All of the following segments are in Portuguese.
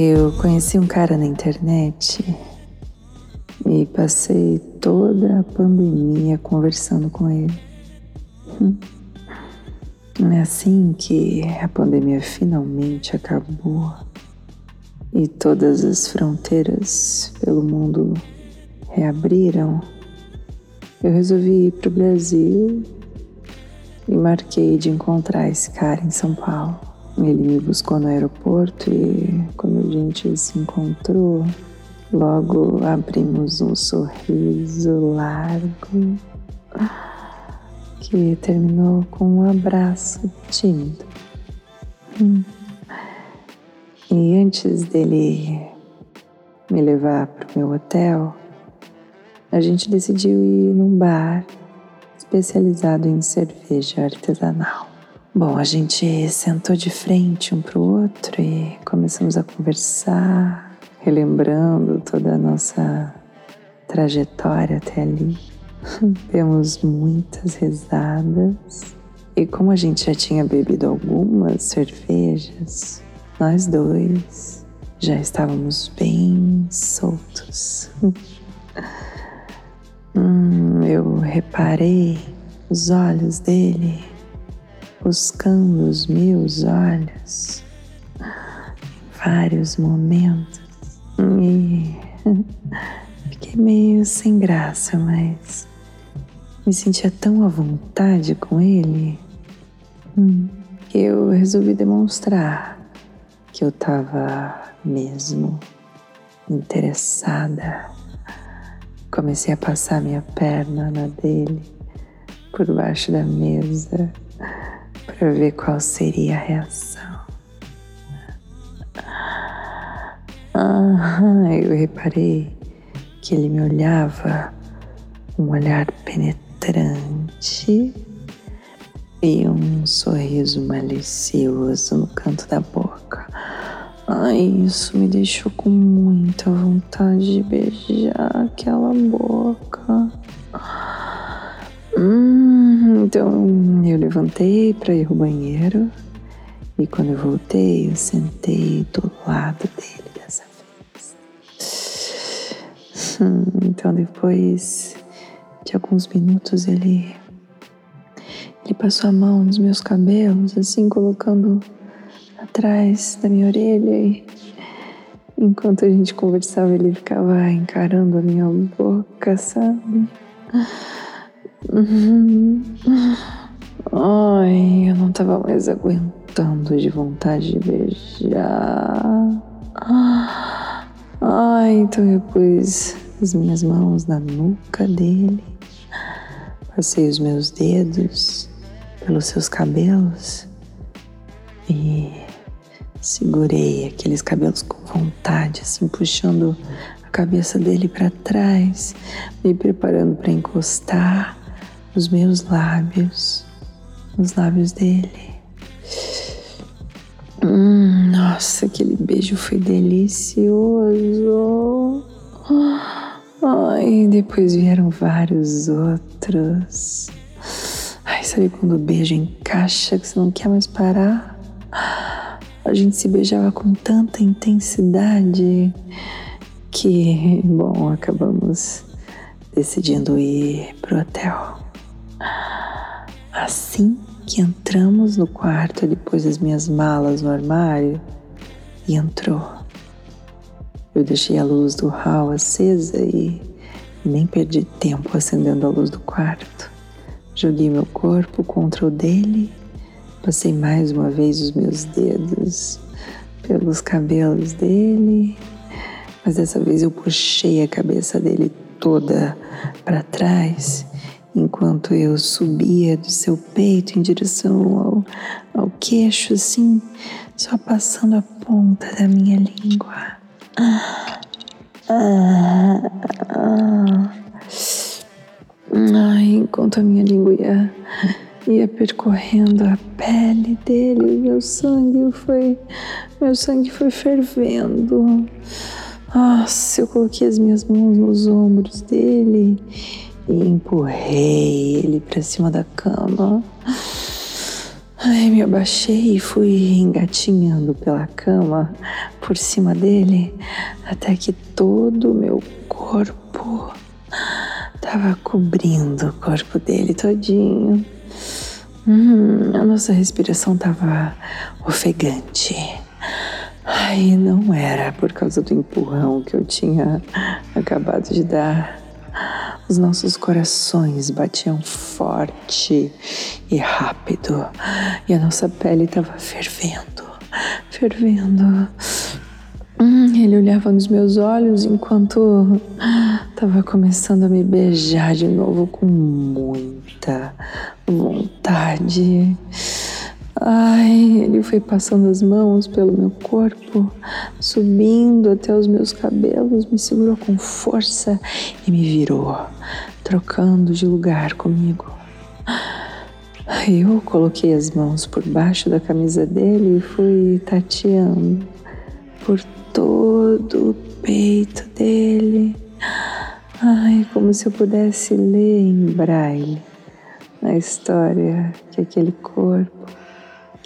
Eu conheci um cara na internet e passei toda a pandemia conversando com ele. Hum. É assim que a pandemia finalmente acabou e todas as fronteiras pelo mundo reabriram. Eu resolvi ir para o Brasil e marquei de encontrar esse cara em São Paulo. Ele me buscou no aeroporto e quando a gente se encontrou, logo abrimos um sorriso largo que terminou com um abraço tímido. Hum. E antes dele me levar para o meu hotel, a gente decidiu ir num bar especializado em cerveja artesanal. Bom, a gente sentou de frente um para o outro e começamos a conversar, relembrando toda a nossa trajetória até ali. Demos muitas risadas e como a gente já tinha bebido algumas cervejas, nós dois já estávamos bem soltos. hum, eu reparei os olhos dele buscando os meus olhos em vários momentos e fiquei meio sem graça, mas me sentia tão à vontade com ele que eu resolvi demonstrar que eu estava mesmo interessada. Comecei a passar minha perna na dele por baixo da mesa para ver qual seria a reação. Ah, eu reparei que ele me olhava um olhar penetrante e um sorriso malicioso no canto da boca. Ai, isso me deixou com muita vontade de beijar aquela boca. Hum, então eu levantei para ir ao banheiro e quando eu voltei, eu sentei do lado dele dessa vez. Hum, então depois de alguns minutos ele ele passou a mão nos meus cabelos, assim colocando atrás da minha orelha e enquanto a gente conversava ele ficava encarando a minha boca, sabe? Uhum. Ai, eu não tava mais aguentando de vontade de beijar. Ai, então eu pus as minhas mãos na nuca dele, passei os meus dedos pelos seus cabelos e segurei aqueles cabelos com vontade, assim, puxando a cabeça dele para trás, me preparando para encostar os meus lábios, os lábios dele. Hum, nossa, aquele beijo foi delicioso. Ai, depois vieram vários outros. Ai, sabe quando o beijo encaixa que você não quer mais parar? A gente se beijava com tanta intensidade que, bom, acabamos decidindo ir pro hotel. Assim que entramos no quarto, depois das minhas malas no armário, e entrou. Eu deixei a luz do hall acesa e nem perdi tempo acendendo a luz do quarto. Joguei meu corpo contra o dele, passei mais uma vez os meus dedos pelos cabelos dele, mas dessa vez eu puxei a cabeça dele toda para trás enquanto eu subia do seu peito em direção ao, ao queixo, assim, só passando a ponta da minha língua. Ah, ah, ah. Ai, enquanto a minha língua ia, ia percorrendo a pele dele, meu sangue foi, meu sangue foi fervendo. Nossa, eu coloquei as minhas mãos nos ombros dele e empurrei ele para cima da cama. Ai, me abaixei e fui engatinhando pela cama por cima dele até que todo o meu corpo estava cobrindo o corpo dele todinho. Hum, a nossa respiração estava ofegante. Ai, não era por causa do empurrão que eu tinha acabado de dar. Os nossos corações batiam forte e rápido e a nossa pele estava fervendo, fervendo. Hum, ele olhava nos meus olhos enquanto estava começando a me beijar de novo com muita vontade. Ai, ele foi passando as mãos pelo meu corpo, subindo até os meus cabelos, me segurou com força e me virou, trocando de lugar comigo. Eu coloquei as mãos por baixo da camisa dele e fui tateando por todo o peito dele. Ai, como se eu pudesse ler em braille a história que aquele corpo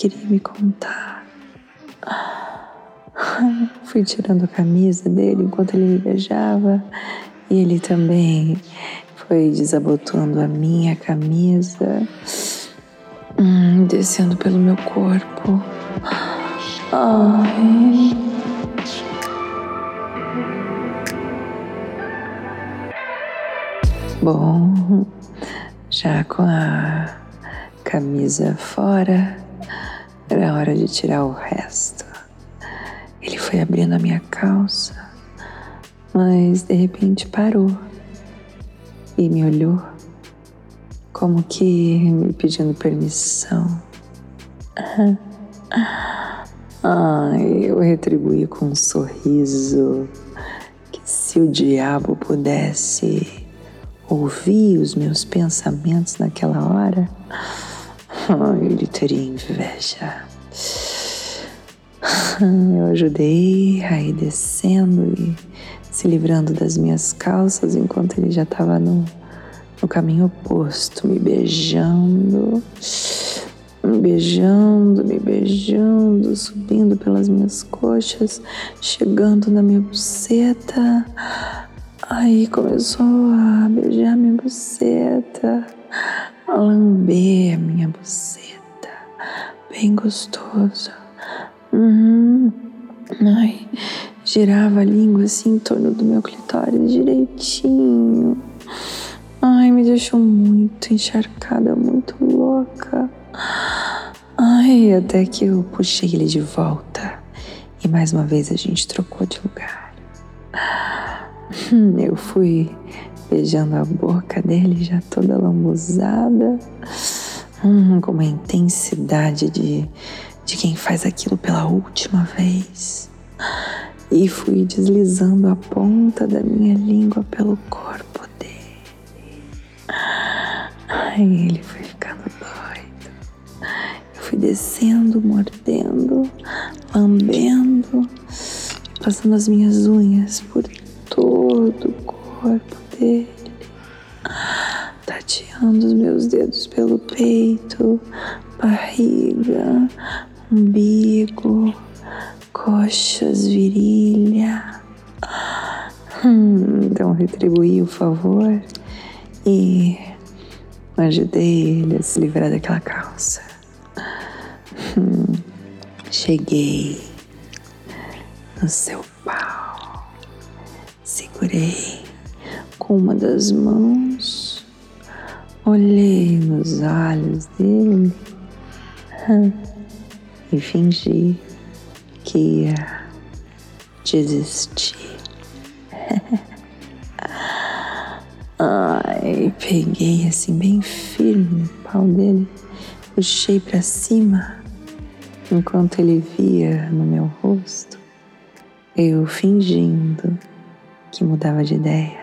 queria me contar. Fui tirando a camisa dele enquanto ele me beijava e ele também foi desabotoando a minha camisa, hum, descendo pelo meu corpo. Ai. Bom, já com a camisa fora, era hora de tirar o resto. Ele foi abrindo a minha calça, mas de repente parou e me olhou, como que me pedindo permissão. Ah, eu retribuí com um sorriso que se o diabo pudesse ouvir os meus pensamentos naquela hora, ele teria inveja. Eu ajudei a ir descendo e se livrando das minhas calças enquanto ele já estava no, no caminho oposto, me beijando, me beijando, me beijando, subindo pelas minhas coxas, chegando na minha buceta. Aí começou a beijar minha buceta lamber a minha buceta, bem gostoso. Uhum. Ai, girava a língua assim em torno do meu clitóris direitinho. Ai, me deixou muito encharcada, muito louca. Ai, até que eu puxei ele de volta e mais uma vez a gente trocou de lugar. Eu fui beijando a boca dele, já toda lambuzada, hum, com uma intensidade de, de quem faz aquilo pela última vez. E fui deslizando a ponta da minha língua pelo corpo dele. Ai, ele foi ficando doido. Eu fui descendo, mordendo, lambendo, passando as minhas unhas por todo o corpo dele, tateando os meus dedos pelo peito, barriga, umbigo, coxas, virilha. Hum, então retribuí o favor e ajudei ele a se livrar daquela calça. Hum, cheguei no seu pau, segurei com uma das mãos, olhei nos olhos dele e fingi que ia desistir. Ai, peguei assim bem firme no pau dele, puxei para cima enquanto ele via no meu rosto, eu fingindo que mudava de ideia.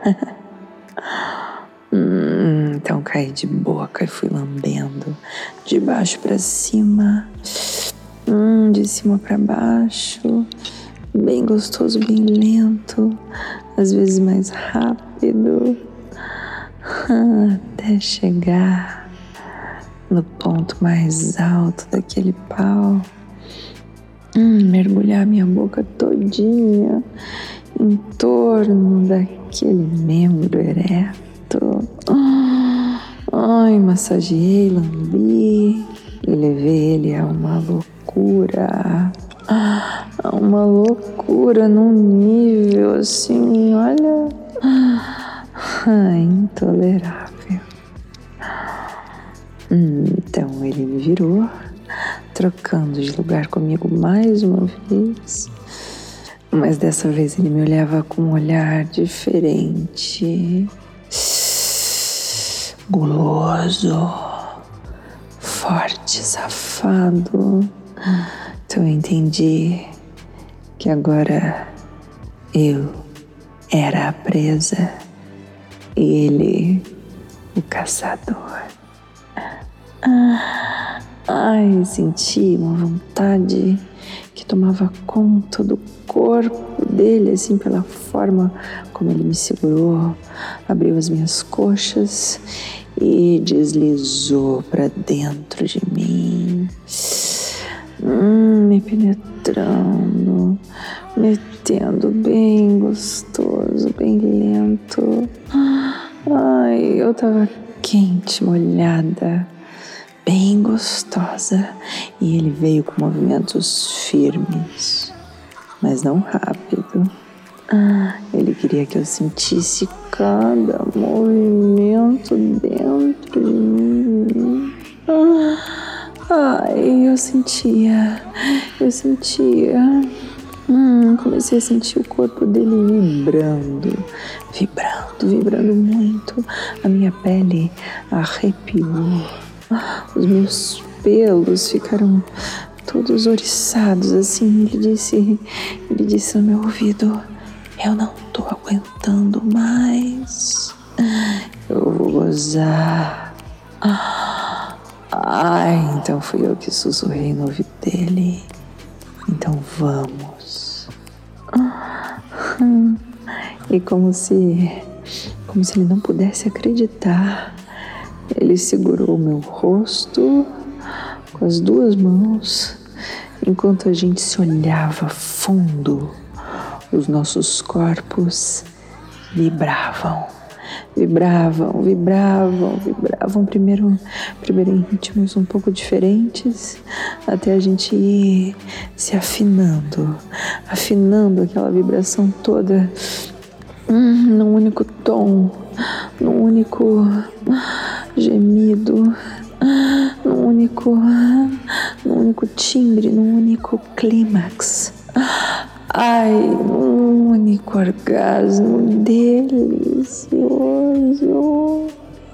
hum, então caí de boca e fui lambendo de baixo para cima, hum, de cima para baixo, bem gostoso, bem lento, às vezes mais rápido, até chegar no ponto mais alto daquele pau. Hum, mergulhar minha boca todinha em torno daquele membro ereto. Ai, massageei, lambi e levei ele a uma loucura. A uma loucura num nível assim, olha, intolerável. Então ele me virou, trocando de lugar comigo mais uma vez. Mas dessa vez ele me olhava com um olhar diferente, guloso, forte, safado. Então eu entendi que agora eu era a presa e ele o caçador. Ah, ai, senti uma vontade tomava conta do corpo dele, assim, pela forma como ele me segurou, abriu as minhas coxas e deslizou para dentro de mim, hum, me penetrando, metendo bem gostoso, bem lento. Ai, eu tava quente, molhada bem gostosa e ele veio com movimentos firmes, mas não rápido. Ah, ele queria que eu sentisse cada movimento dentro de mim. Ah, ai, eu sentia, eu sentia. Hum, comecei a sentir o corpo dele vibrando, vibrando, vibrando muito. A minha pele arrepiou. Os meus pelos ficaram todos oriçados assim. Ele disse, ele disse no meu ouvido: Eu não tô aguentando mais. Eu vou gozar. Ai, então fui eu que sussurrei no ouvido dele. Então vamos. E como se, como se ele não pudesse acreditar, ele segurou meu rosto com as duas mãos enquanto a gente se olhava fundo. Os nossos corpos vibravam, vibravam, vibravam, vibravam. Primeiro, primeiro em ritmos um pouco diferentes, até a gente ir se afinando, afinando aquela vibração toda hum, num único tom, num único gemido, num único, num único timbre, num único clímax. Ai, num único orgasmo delicioso.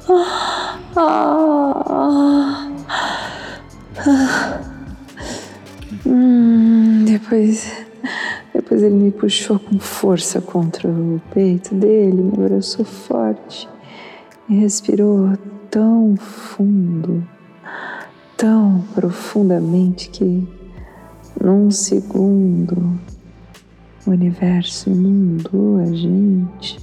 Ah, ah, ah. Hum, depois, depois ele me puxou com força contra o peito dele, me abraçou forte e respirou tão fundo, tão profundamente que num segundo o universo inundou a gente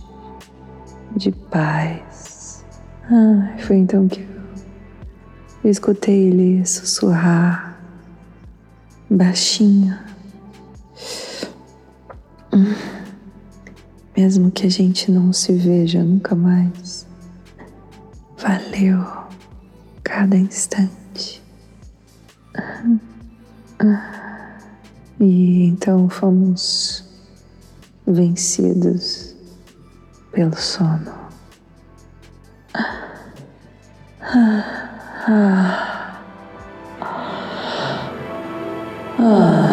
de paz. Ah, foi então que eu escutei ele sussurrar baixinho. Mesmo que a gente não se veja nunca mais, Valeu cada instante. E então fomos vencidos pelo sono. Ah, ah, ah.